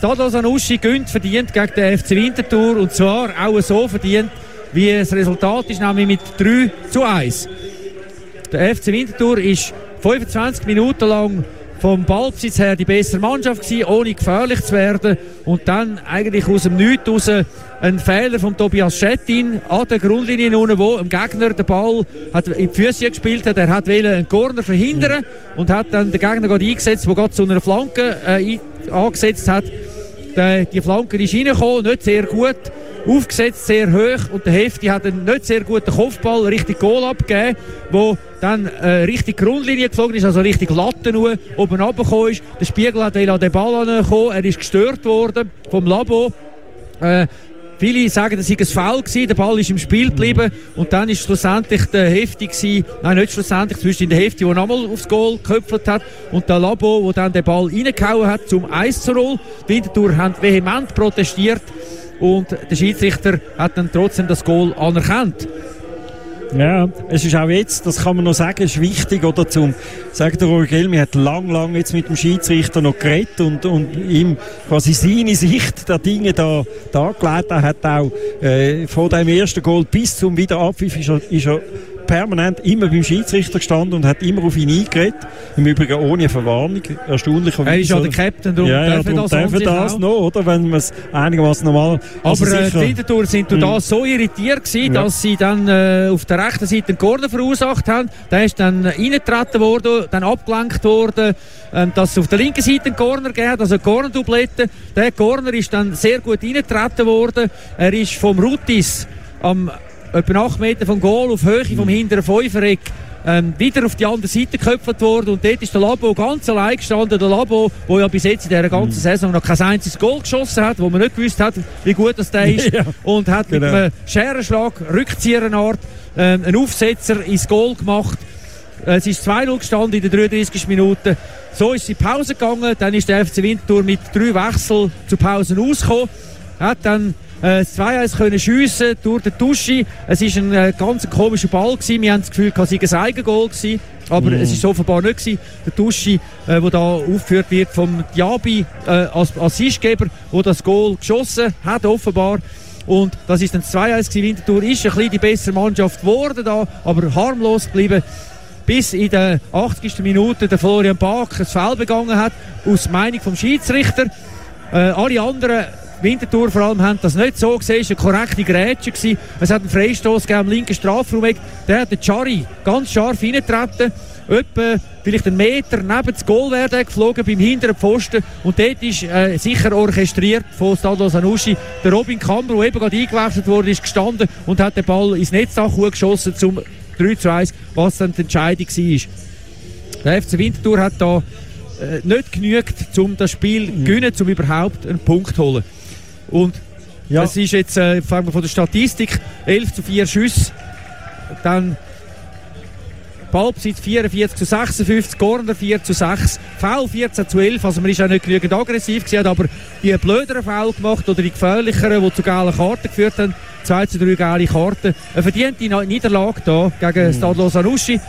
Stadlos Anuschi gönnt verdient gegen den FC Winterthur und zwar auch so verdient, wie das Resultat ist, nämlich mit 3 zu 1. Der FC Winterthur ist 25 Minuten lang vom Ballbesitz her die bessere Mannschaft gewesen, ohne gefährlich zu werden. Und dann eigentlich aus dem Nichts raus ein Fehler von Tobias Schettin an der Grundlinie unten, wo im Gegner den Ball hat in die Füße gespielt hat. Er hat einen Corner verhindern und hat dann den Gegner gerade eingesetzt, der gerade zu einer Flanke äh, angesetzt hat. Die, die Flanke ist reingekommen, nicht sehr gut aufgesetzt, sehr hoch und der Hefti hat einen nicht sehr guten Kopfball richtig Goal abgegeben, wo dann äh, richtig Grundlinie geflogen ist, also richtig Latte nur oben runtergekommen ist. Der Spiegel hat den Ball angekommen, er ist gestört worden vom Labo. Äh, Viele sagen, das sei ein Foul gewesen, der Ball ist im Spiel geblieben und dann ist schlussendlich der Hefti gewesen, nein, nicht schlussendlich, zwischen der Hefti, der nochmal aufs Goal geköpft hat und der Labo, der dann den Ball reingehauen hat zum 1 zu 0. Die Winterthur haben vehement protestiert und der Schiedsrichter hat dann trotzdem das Goal anerkannt. Ja, es ist auch jetzt, das kann man noch sagen, ist wichtig, oder zum, sagt der Roger hat lang, lang jetzt mit dem Schiedsrichter noch geredet und, und ihm quasi seine Sicht der Dinge da, dargelegt. Er hat auch, äh, von dem ersten Goal bis zum Wiederabpfiff ist er, ist er permanent immer beim Schiedsrichter gestanden und hat immer auf ihn eingeredet. Im Übrigen ohne Verwarnung. Erstaunlicherweise. Er ist ja der Captain, darum ja, darf er das, das noch, oder? Wenn man es einigermaßen normal... Also Aber äh, die Winterthur sind mhm. da so irritiert gewesen, ja. dass sie dann äh, auf der rechten Seite einen Corner verursacht haben. Der ist dann reingetreten worden, dann abgelenkt worden, äh, dass es auf der linken Seite einen Corner gegeben hat, also eine Corner-Doublette. Der Corner ist dann sehr gut reingetreten worden. Er ist vom Rutis am etwa 8 Meter vom Goal auf Höhe vom hinteren Fünfereck ähm, wieder auf die andere Seite geköpft worden und dort ist der Labo ganz allein gestanden, der Labo, der ja bis jetzt in dieser ganzen mhm. Saison noch kein einziges Goal geschossen hat, wo man nicht gewusst hat, wie gut das der ist ja, und hat genau. mit einem Scherenschlag, Rückzieherart, ähm, einen Aufsetzer ins Goal gemacht. Es ist 2-0 gestanden in den 33 Minuten. So ist sie Pause gegangen, dann ist der FC Winterthur mit drei Wechseln zu Pausen ausgekommen, hat dann äh, 2-1 können schiessen durch den Tuschi. Es war ein äh, ganz komischer Ball gewesen. Wir haben das Gefühl, es sei ein Eigengoal gewesen. Aber mm. es ist offenbar nicht gewesen. Der Tuschi, äh, der da aufgeführt wird vom Diaby äh, als Assistgeber, der das Goal geschossen hat, offenbar. Und das ist dann 2-1 Winterthur ist ein bisschen die bessere Mannschaft geworden da, aber harmlos geblieben. Bis in der 80. Minute der Florian Bach ein Foul begangen hat, aus Meinung vom Schiedsrichter. Äh, alle anderen Winterthur vor allem haben das nicht so gesehen. Es war eine korrekte Grätsche. Gewesen. Es hat einen Freistoß am linken Strafraum. Der hat den Chari ganz scharf reingetreten. Etwa vielleicht einen Meter neben das Goal werden geflogen beim hinteren Pfosten. Und dort ist äh, sicher orchestriert von Stadlo Sanussi der Robin Kamber, der eben gerade eingewechselt wurde, ist gestanden und hat den Ball ins Netzdach geschossen zum 3 zu 1, was dann die Entscheidung war. Der FC Winterthur hat da äh, nicht genügt, um das Spiel zu gewinnen, um überhaupt einen Punkt zu holen. Und ja. es ist jetzt, äh, fangen wir von der Statistik, 11 zu 4 Schüsse. Dann Ballbesitz 44 zu 56, Corner 4 zu 6, Foul 14 zu 11, also man ist auch nicht genügend aggressiv gewesen, aber die blöderen Foul gemacht oder die gefährlicheren, die zu gelben Karten geführt haben, 2 zu 3 gelbe Karten. Eine verdiente Niederlage hier gegen mhm. Stadlo Sanussi,